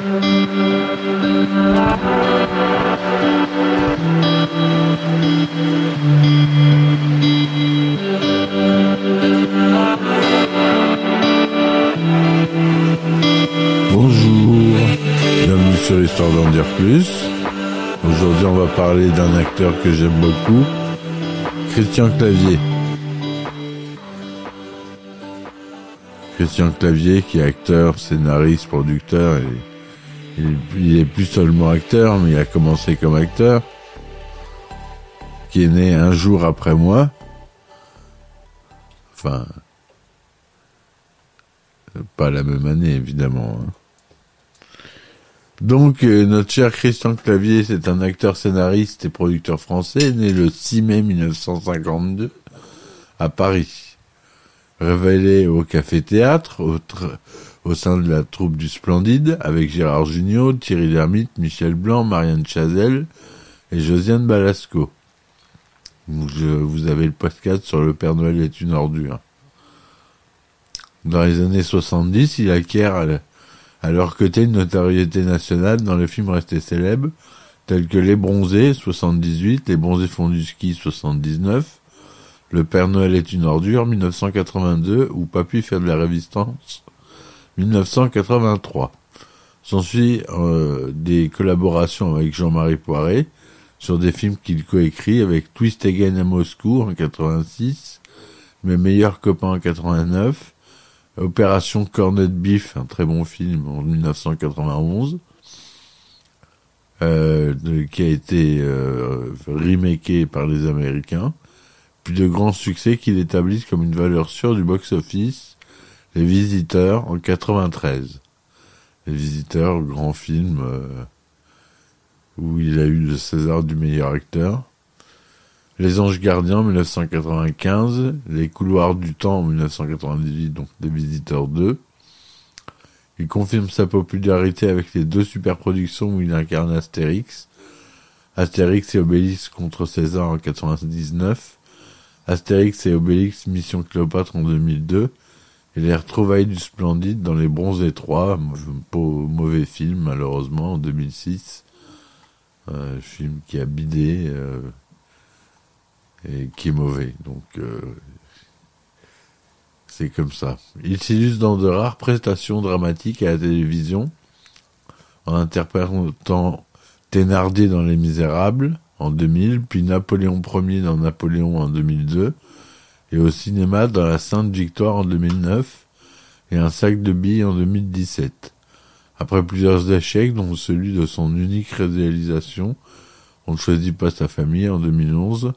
Bonjour, bienvenue sur Histoire d'en dire plus. Aujourd'hui, on va parler d'un acteur que j'aime beaucoup, Christian Clavier. Christian Clavier, qui est acteur, scénariste, producteur, et il est plus seulement acteur, mais il a commencé comme acteur, qui est né un jour après moi. Enfin, pas la même année, évidemment. hein. Donc, euh, notre cher Christian Clavier, c'est un acteur scénariste et producteur français, né le 6 mai 1952 à Paris. Révélé au Café Théâtre, au, au sein de la troupe du Splendide, avec Gérard Jugnot, Thierry Lhermitte, Michel Blanc, Marianne Chazelle et Josiane Balasco. Vous avez le podcast sur Le Père Noël est une ordure. Dans les années 70, il acquiert à leur côté une notoriété nationale dans les films restés célèbres, tels que Les Bronzés, 78, Les Bronzés font du ski, 79, Le Père Noël est une ordure, 1982, ou Papy fait de la résistance, 1983. S'ensuit euh, des collaborations avec Jean-Marie Poiret sur des films qu'il coécrit avec Twist Again à Moscou en 86, Mes meilleurs copains en 89, Opération Cornet Beef, un très bon film en 1991, euh, qui a été euh, remaké par les Américains, puis de grands succès qu'il établissent comme une valeur sûre du box-office, Les Visiteurs en 93. Les Visiteurs, grand film euh, où il a eu le César du meilleur acteur. Les Anges Gardiens en 1995, Les Couloirs du Temps en 1998, donc Les Visiteurs 2. Il confirme sa popularité avec les deux superproductions où il incarne Astérix. Astérix et Obélix contre César en 99. Astérix et Obélix Mission Cléopâtre en 2002. Et les retrouvailles du Splendide dans Les Bronzés 3, mau- mau- mauvais film malheureusement en 2006. Un film qui a bidé. euh, et qui est mauvais. Donc, euh, c'est comme ça. Il s'illustre dans de rares prestations dramatiques à la télévision, en interprétant Thénardier dans Les Misérables en 2000, puis Napoléon Ier dans Napoléon en 2002, et au cinéma dans La Sainte Victoire en 2009, et Un sac de billes en 2017. Après plusieurs échecs, dont celui de son unique réalisation, On ne choisit pas sa famille en 2011,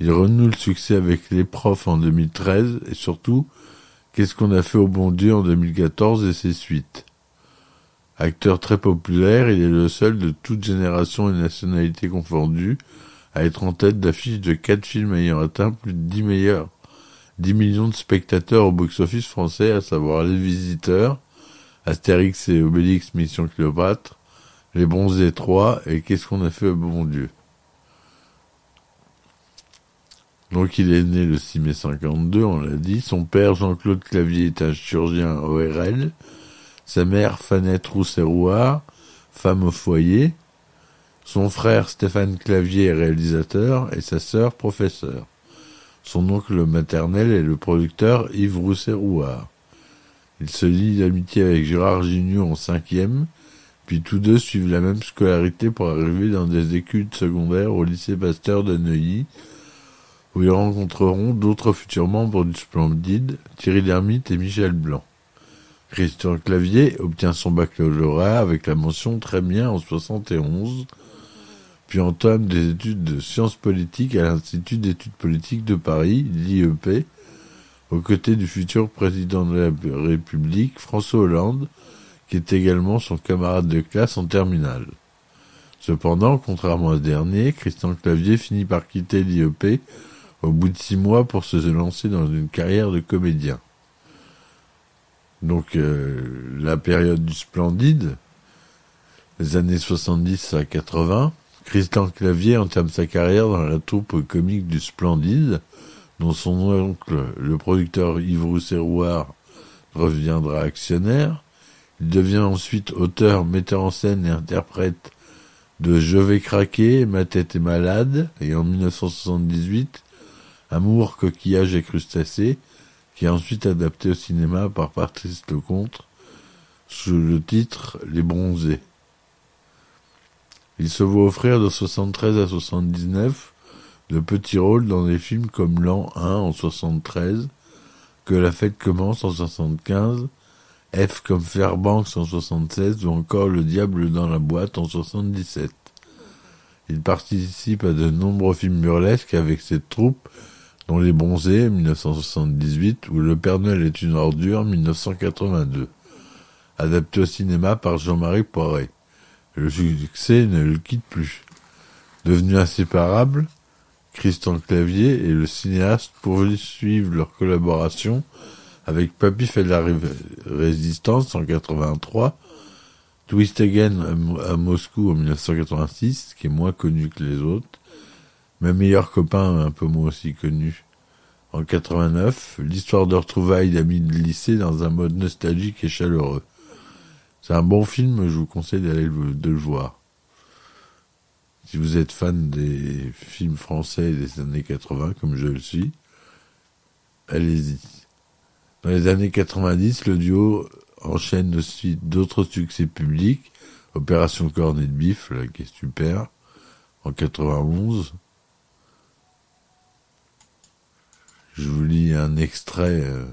il renoue le succès avec Les Profs en 2013 et surtout Qu'est-ce qu'on a fait au bon Dieu en 2014 et ses suites. Acteur très populaire, il est le seul de toute génération et nationalité confondues à être en tête d'affiche de quatre films ayant atteint plus de 10 meilleurs, 10 millions de spectateurs au box-office français, à savoir Les Visiteurs, Astérix et Obélix Mission Cléopâtre, Les Bronzés 3 et Qu'est-ce qu'on a fait au bon Dieu? Donc il est né le 6 mai 52, on l'a dit. Son père, Jean-Claude Clavier, est un chirurgien ORL. Sa mère, Fanette Rousserouard, femme au foyer. Son frère, Stéphane Clavier, est réalisateur. Et sa sœur, professeur. Son oncle maternel est le producteur Yves Rousserouard. Il se lie d'amitié avec Gérard Gignot en cinquième, puis tous deux suivent la même scolarité pour arriver dans des études secondaires au lycée Pasteur de Neuilly, où ils rencontreront d'autres futurs membres du Splendide, Thierry Lhermitte et Michel Blanc. Christian Clavier obtient son baccalauréat avec la mention très bien en 71, puis entame des études de sciences politiques à l'Institut d'études politiques de Paris, l'IEP, aux côtés du futur président de la République, François Hollande, qui est également son camarade de classe en terminale. Cependant, contrairement à ce dernier, Christian Clavier finit par quitter l'IEP au bout de six mois pour se lancer dans une carrière de comédien. Donc euh, la période du Splendide, les années 70 à 80, Christian Clavier entame sa carrière dans la troupe comique du Splendide, dont son oncle, le producteur Yves Rousserouard, reviendra actionnaire. Il devient ensuite auteur, metteur en scène et interprète de Je vais craquer, Ma tête est malade, et en 1978, Amour, coquillage et crustacés, qui est ensuite adapté au cinéma par Patrice Lecomte sous le titre Les Bronzés. Il se voit offrir de 73 à 79 de petits rôles dans des films comme L'An 1 en 73, Que la fête commence en 75, F comme Fairbanks en 76 ou encore Le diable dans la boîte en 77. Il participe à de nombreux films burlesques avec cette troupe, dont Les Bronzés 1978 ou Le Père Noël est une ordure 1982, adapté au cinéma par Jean-Marie Poiret. Le succès ne le quitte plus. Devenu inséparable, Christian Clavier et le cinéaste poursuivent leur collaboration avec Papy fait la résistance en 83, Twist à Moscou en 1986, qui est moins connu que les autres, mes meilleurs copains un peu moins aussi connus en 89, l'histoire de retrouvailles d'amis de lycée dans un mode nostalgique et chaleureux. C'est un bon film, je vous conseille d'aller de le voir. Si vous êtes fan des films français des années 80, comme je le suis, allez-y. Dans les années 90, le duo enchaîne aussi d'autres succès publics. Opération Cornet de Bif, là, qui est super, en 91. Je vous lis un extrait. Euh,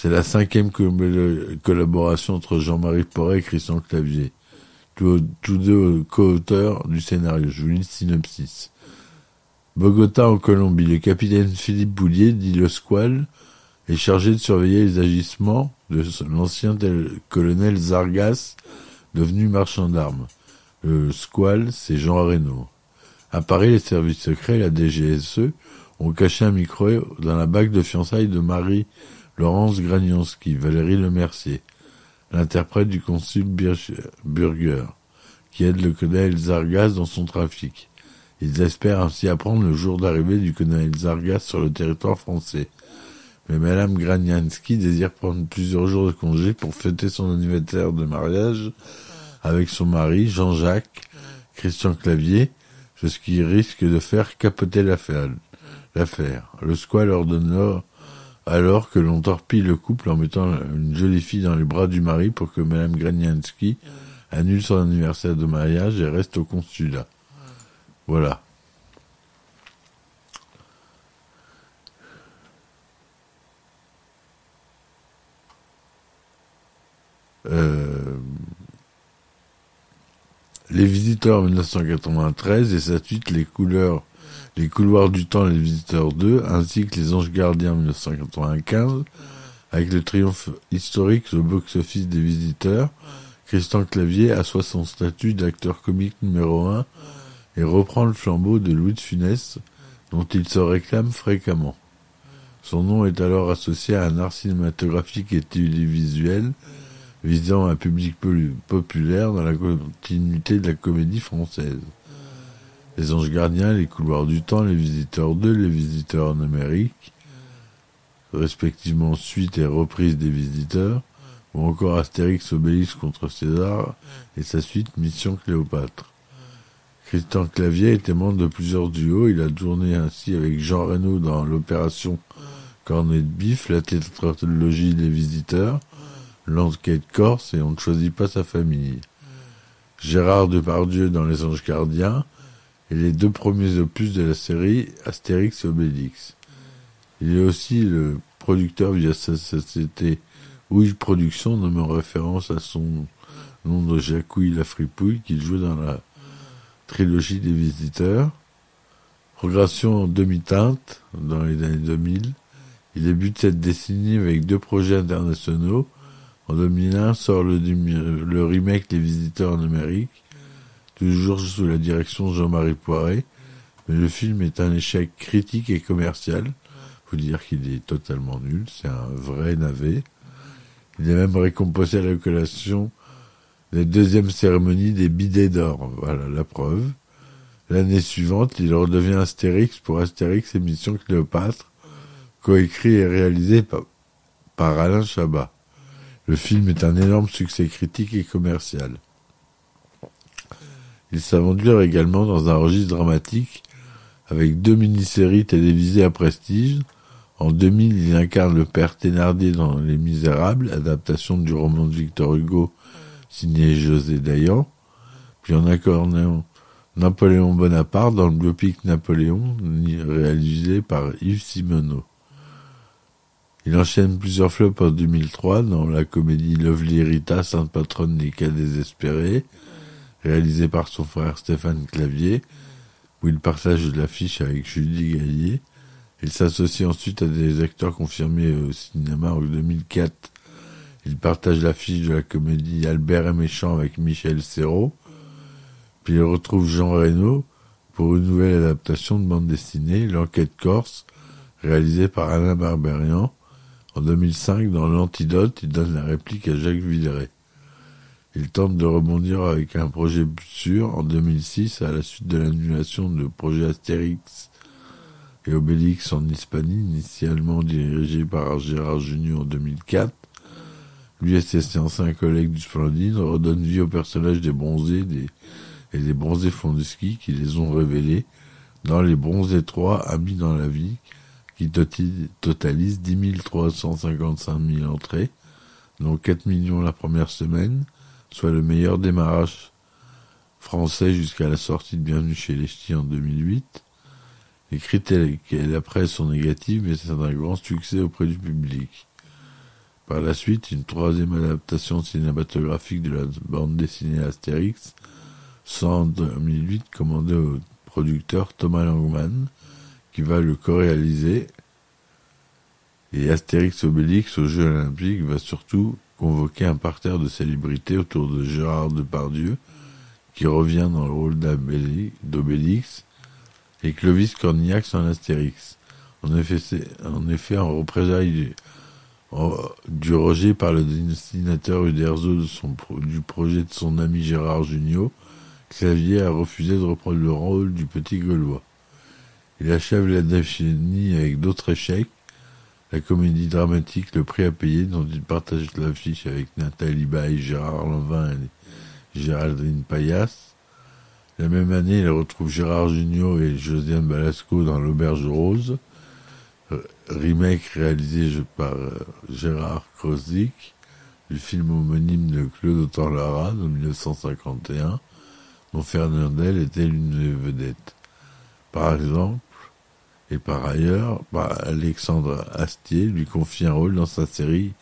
c'est la cinquième collaboration entre Jean-Marie Porret et Christian Clavier, tous, deux co-auteurs du scénario. Je vous lis synopsis. Bogota en Colombie, le capitaine Philippe Boulier, dit le Squal, est chargé de surveiller les agissements de l'ancien colonel Zargas, devenu marchand d'armes. Le Squal, c'est Jean Reynaud. À Paris, les services secrets, la DGSE, ont caché un micro dans la bague de fiançailles de Marie Laurence Gragnonski, Valérie Lemercier, l'interprète du consul Burger, qui aide le colonel Zargas dans son trafic. Ils espèrent ainsi apprendre le jour d'arrivée du colonel Zargas sur le territoire français. Mais Madame Granianski désire prendre plusieurs jours de congé pour fêter son anniversaire de mariage avec son mari, Jean-Jacques, Christian Clavier, ce qui risque de faire capoter l'affaire. Le squal ordonne alors que l'on torpille le couple en mettant une jolie fille dans les bras du mari pour que Madame Granianski annule son anniversaire de mariage et reste au consulat. Voilà. Euh, les visiteurs en 1993 et sa suite Les couleurs les couloirs du temps et les visiteurs 2, ainsi que Les Anges Gardiens 1995, avec le triomphe historique au box-office des visiteurs, Christian Clavier assoit son statut d'acteur comique numéro 1 et reprend le flambeau de Louis de Funès, dont il se réclame fréquemment. Son nom est alors associé à un art cinématographique et télévisuel visant un public populaire dans la continuité de la comédie française. Les Anges Gardiens, Les Couloirs du Temps, Les Visiteurs 2, Les Visiteurs en Amérique, respectivement suite et reprise des Visiteurs, ou encore Astérix Obélix contre César et sa suite Mission Cléopâtre. Christian Clavier était membre de plusieurs duos, il a tourné ainsi avec Jean Reno dans l'opération Cornet de Bif, la tétralogie des Visiteurs, l'enquête corse et on ne choisit pas sa famille. Gérard Depardieu dans Les Anges Gardiens, et les deux premiers opus de la série Astérix et Obélix. Il est aussi le producteur via sa société Ouille Production, nommé en référence à son nom de Jacouille la fripouille qu'il jouait dans la trilogie des visiteurs. Progression en demi-teinte dans les années 2000. Il débute cette décennie avec deux projets internationaux. En 2001 sort le remake des visiteurs en Amérique toujours sous la direction de Jean-Marie Poiret, mais le film est un échec critique et commercial. Faut dire qu'il est totalement nul, c'est un vrai navet. Il est même récompensé à la collation des deuxièmes cérémonies des bidets d'or. Voilà la preuve. L'année suivante, il redevient Astérix pour Astérix et Mission Cléopâtre, coécrit et réalisé par Alain Chabat. Le film est un énorme succès critique et commercial. Il s'aventure également dans un registre dramatique avec deux mini-séries télévisées à prestige. En 2000, il incarne le père Thénardier dans Les Misérables, adaptation du roman de Victor Hugo signé José Dayan. Puis en incarnant Napoléon Bonaparte dans le biopic Napoléon, réalisé par Yves Simoneau. Il enchaîne plusieurs flops en 2003 dans la comédie Lovely Rita, sainte patronne des cas désespérés, réalisée par son frère Stéphane Clavier, où il partage l'affiche avec Julie Gaillet. Il s'associe ensuite à des acteurs confirmés au cinéma en 2004. Il partage l'affiche de la comédie Albert est méchant avec Michel Serrault. Puis il retrouve Jean Reno pour une nouvelle adaptation de bande dessinée, L'enquête corse, réalisée par Alain Barberian. En 2005, dans l'Antidote, il donne la réplique à Jacques Villeray. Il tente de rebondir avec un projet sûr en 2006 à la suite de l'annulation de projet Astérix et Obélix en Hispanie, initialement dirigé par Gérard Junior en 2004. Lui et ses anciens collègues du Splendide redonnent vie au personnage des bronzés et des bronzés ski qui les ont révélés dans les bronzés 3 amis dans la vie qui totalise 10 355 000 entrées, dont 4 millions la première semaine, soit le meilleur démarrage français jusqu'à la sortie de Bienvenue chez les Ch'tis en 2008. Les critiques et la presse sont négatives, mais c'est un grand succès auprès du public. Par la suite, une troisième adaptation cinématographique de la bande dessinée Astérix, sort en 2008, commandée au producteur Thomas Langman, qui va le co-réaliser. Et Astérix Obélix aux Jeux Olympiques va surtout convoquer un parterre de célébrités autour de Gérard Depardieu, qui revient dans le rôle d'Obélix, et Clovis Cornillac en Astérix. En effet, en, effet, représailles du rejet par le dessinateur Uderzo du projet de son ami Gérard Jugnot, Xavier a refusé de reprendre le rôle du petit Gaulois. Il achève la décennie avec d'autres échecs, la comédie dramatique Le prix à payer dont il partage l'affiche avec Nathalie Baye, Gérard Lanvin et Géraldine Payas. La même année, il retrouve Gérard Jugnot et Josiane Balasco dans L'Auberge Rose, remake réalisé par euh, Gérard Krozik, du film homonyme de Claude Autant-Lara de 1951, dont Fernandel était l'une des vedettes. Par exemple, et par ailleurs, bah, Alexandre Astier lui confie un rôle dans sa série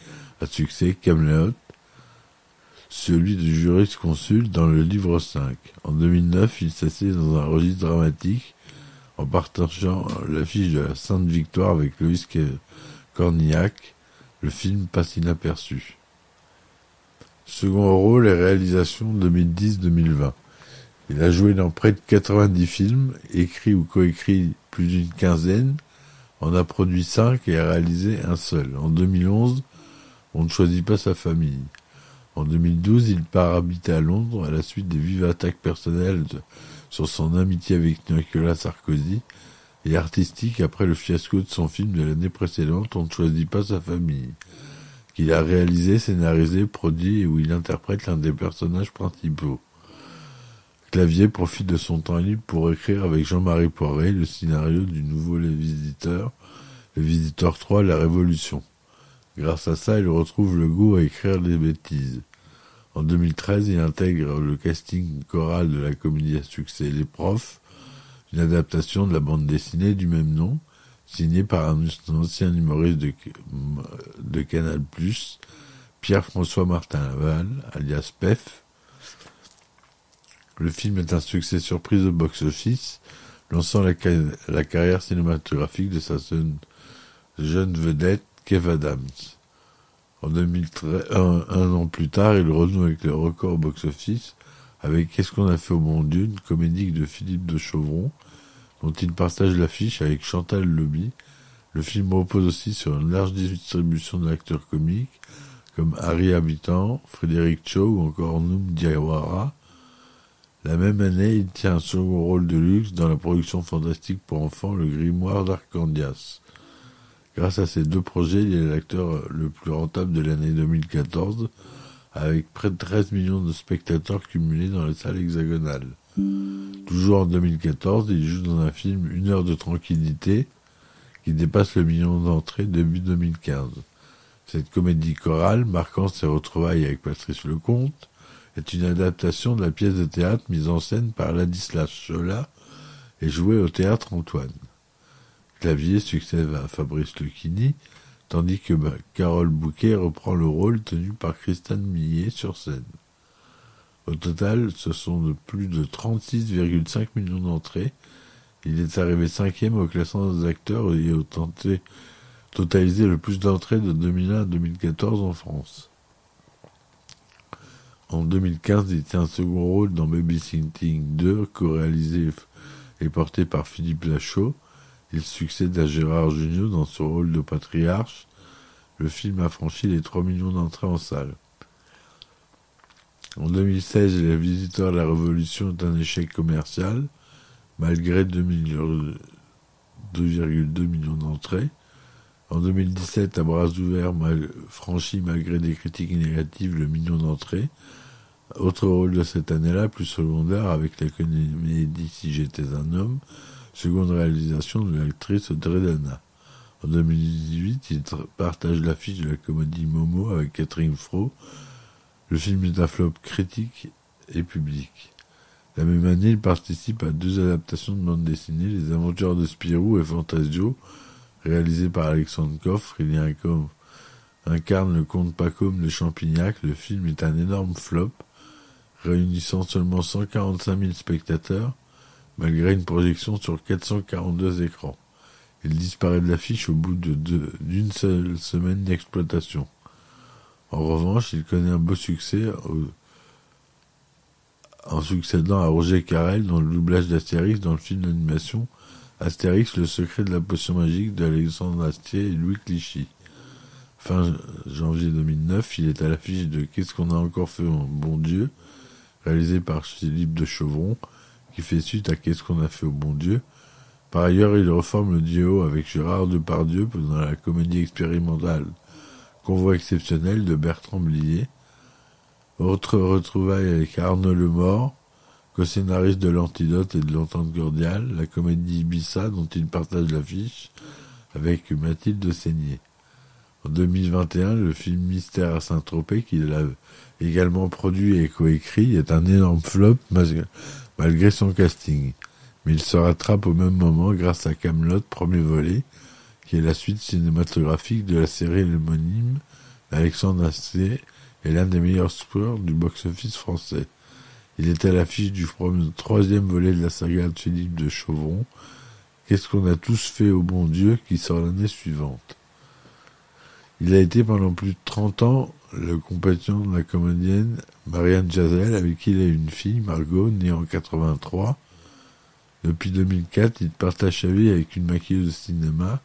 à succès Camelot, celui du juriste consul dans le livre 5. En 2009, il s'assied dans un registre dramatique en partageant l'affiche de la Sainte Victoire avec Louis Cornillac. Le film passe inaperçu. Second rôle et réalisation 2010-2020. Il a joué dans près de 90 films, écrit ou coécrit plus d'une quinzaine, en a produit cinq et a réalisé un seul. En 2011, on ne choisit pas sa famille. En 2012, il part habiter à Londres à la suite des vives attaques personnelles sur son amitié avec Nicolas Sarkozy et artistique après le fiasco de son film de l'année précédente On ne choisit pas sa famille, qu'il a réalisé, scénarisé, produit et où il interprète l'un des personnages principaux. Clavier profite de son temps libre pour écrire avec Jean-Marie Poiré le scénario du nouveau Les Visiteurs, Les Visiteurs 3, La Révolution. Grâce à ça, il retrouve le goût à écrire des bêtises. En 2013, il intègre le casting choral de la comédie à succès Les Profs, une adaptation de la bande dessinée du même nom, signée par un ancien humoriste de, de Canal+, Pierre-François Martin Laval, alias PEF, le film est un succès surprise au box-office, lançant la, carrière cinématographique de sa jeune, vedette, Kev Adams. En 2013, un, an plus tard, il renoue avec le record au box-office avec Qu'est-ce qu'on a fait au bon Dieu, une comédie de Philippe de Chauvron, dont il partage l'affiche avec Chantal Lobby. Le film repose aussi sur une large distribution d'acteurs comiques comme Harry Habitant, Frédéric Cho ou encore Noum Diawara, la même année, il tient un second rôle de luxe dans la production fantastique pour enfants Le Grimoire d'Arcandias. Grâce à ces deux projets, il est l'acteur le plus rentable de l'année 2014, avec près de 13 millions de spectateurs cumulés dans les salles hexagonales. Toujours en 2014, il joue dans un film Une heure de tranquillité, qui dépasse le million d'entrées début 2015. Cette comédie chorale, marquant ses retrouvailles avec Patrice Lecomte, est une adaptation de la pièce de théâtre mise en scène par Ladislas Chola et jouée au théâtre Antoine. Clavier succède à Fabrice Lucchini, tandis que Carole Bouquet reprend le rôle tenu par Christine Millet sur scène. Au total, ce sont de plus de 36,5 millions d'entrées. Il est arrivé cinquième au classement des acteurs et a tenté, totalisé le plus d'entrées de 2001 à 2014 en France. En 2015, il tient un second rôle dans Babysitting 2, co-réalisé et porté par Philippe Lachaud. Il succède à Gérard Jugnot dans son rôle de patriarche. Le film a franchi les 3 millions d'entrées en salle. En 2016, Les Visiteurs de la Révolution est un échec commercial, malgré 2,2 millions d'entrées. En 2017, à bras ouverts, mal, franchi malgré des critiques négatives le million d'entrées. Autre rôle de cette année-là, plus secondaire, avec la comédie Si j'étais un homme, seconde réalisation de l'actrice Audrey Dana. En 2018, il partage l'affiche de la comédie Momo avec Catherine Fro. Le film est un flop critique et public. La même année, il participe à deux adaptations de bande dessinée, Les Aventures de Spirou et Fantasio, réalisées par Alexandre Coffre. Il incarne le comte Pacôme de Champignac. Le film est un énorme flop, réunissant seulement 145 000 spectateurs malgré une projection sur 442 écrans. Il disparaît de l'affiche au bout d'une seule semaine d'exploitation. En revanche, il connaît un beau succès en succédant à Roger Carrel dans le doublage d'Astérix dans le film d'animation Astérix, le secret de la potion magique d'Alexandre Astier et Louis Clichy. Fin janvier 2009, il est à l'affiche de Qu'est-ce qu'on a encore fait, mon bon Dieu, réalisé par Philippe de Chevron, qui fait suite à Qu'est-ce qu'on a fait au bon Dieu. Par ailleurs, il reforme le duo avec Gérard Depardieu dans la comédie expérimentale Convoi exceptionnel de Bertrand Blier. Autre retrouvaille avec Arnaud Lemort, co-scénariste de l'Antidote et de l'Entente cordiale, la comédie Ibissa dont il partage l'affiche avec Mathilde Seigné. En 2021, le film Mystère à Saint-Tropez, qu'il a également produit et coécrit, est un énorme flop malgré son casting. Mais il se rattrape au même moment grâce à Camelot, premier volet, qui est la suite cinématographique de la série homonyme Alexandre Astier est l'un des meilleurs sports du box-office français. Il est à l'affiche du troisième volet de la saga de Philippe de Chauvron, Qu'est-ce qu'on a tous fait au bon Dieu qui sort l'année suivante? Il a été pendant plus de 30 ans le compagnon de la comédienne Marianne Jazel, avec qui il a une fille, Margot, née en 83. Depuis 2004, il partage sa vie avec une maquilleuse de cinéma,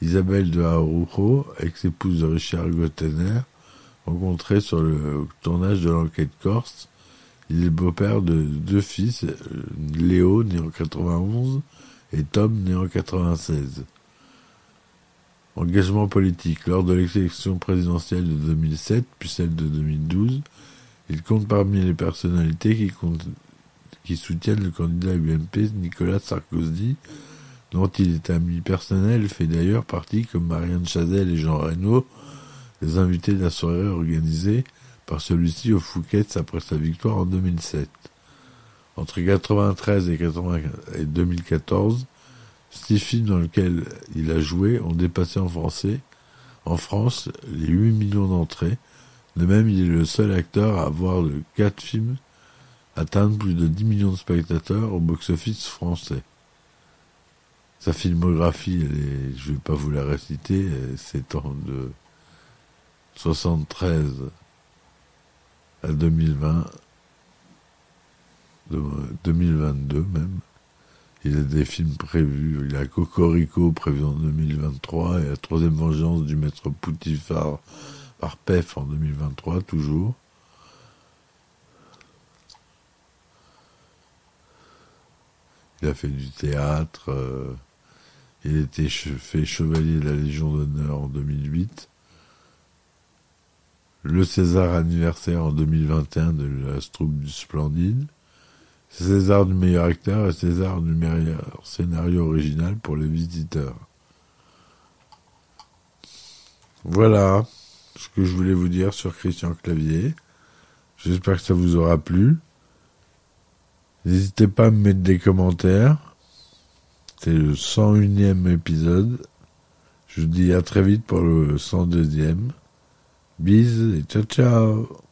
Isabelle de Harujo, ex-épouse de Richard Gottener, rencontrée sur le tournage de l'enquête corse. Il est beau-père de deux fils, Léo, né en 91, et Tom, né en 96. Engagement politique. Lors de l'élection présidentielle de 2007, puis celle de 2012, il compte parmi les personnalités qui, soutiennent le candidat UMP Nicolas Sarkozy, dont il est ami personnel, fait d'ailleurs partie, comme Marianne Chazelle et Jean Reynaud, des invités de la soirée organisée par celui-ci au Fouquet's après sa victoire en 2007. Entre 1993 et 2014, six films dans lesquels il a joué ont dépassé en français, en France, les 8 millions d'entrées. De même, il est le seul acteur à avoir de quatre films atteindre plus de 10 millions de spectateurs au box-office français. Sa filmographie, je vais pas vous la réciter, s'étend de 73 à 2020, de 2022 même. Il a des films prévus. Il a Cocorico prévu en 2023 et la troisième vengeance du maître Poutifar par PEF en 2023 toujours. Il a fait du théâtre. Euh, Il été fait chevalier de la Légion d'honneur en 2008. Le César anniversaire en 2021 de la troupe du Splendide. César du meilleur acteur et César du meilleur scénario original pour les visiteurs. Voilà ce que je voulais vous dire sur Christian Clavier. J'espère que ça vous aura plu. N'hésitez pas à me mettre des commentaires. C'est le 101e épisode. Je vous dis à très vite pour le 102e. Bis et ciao ciao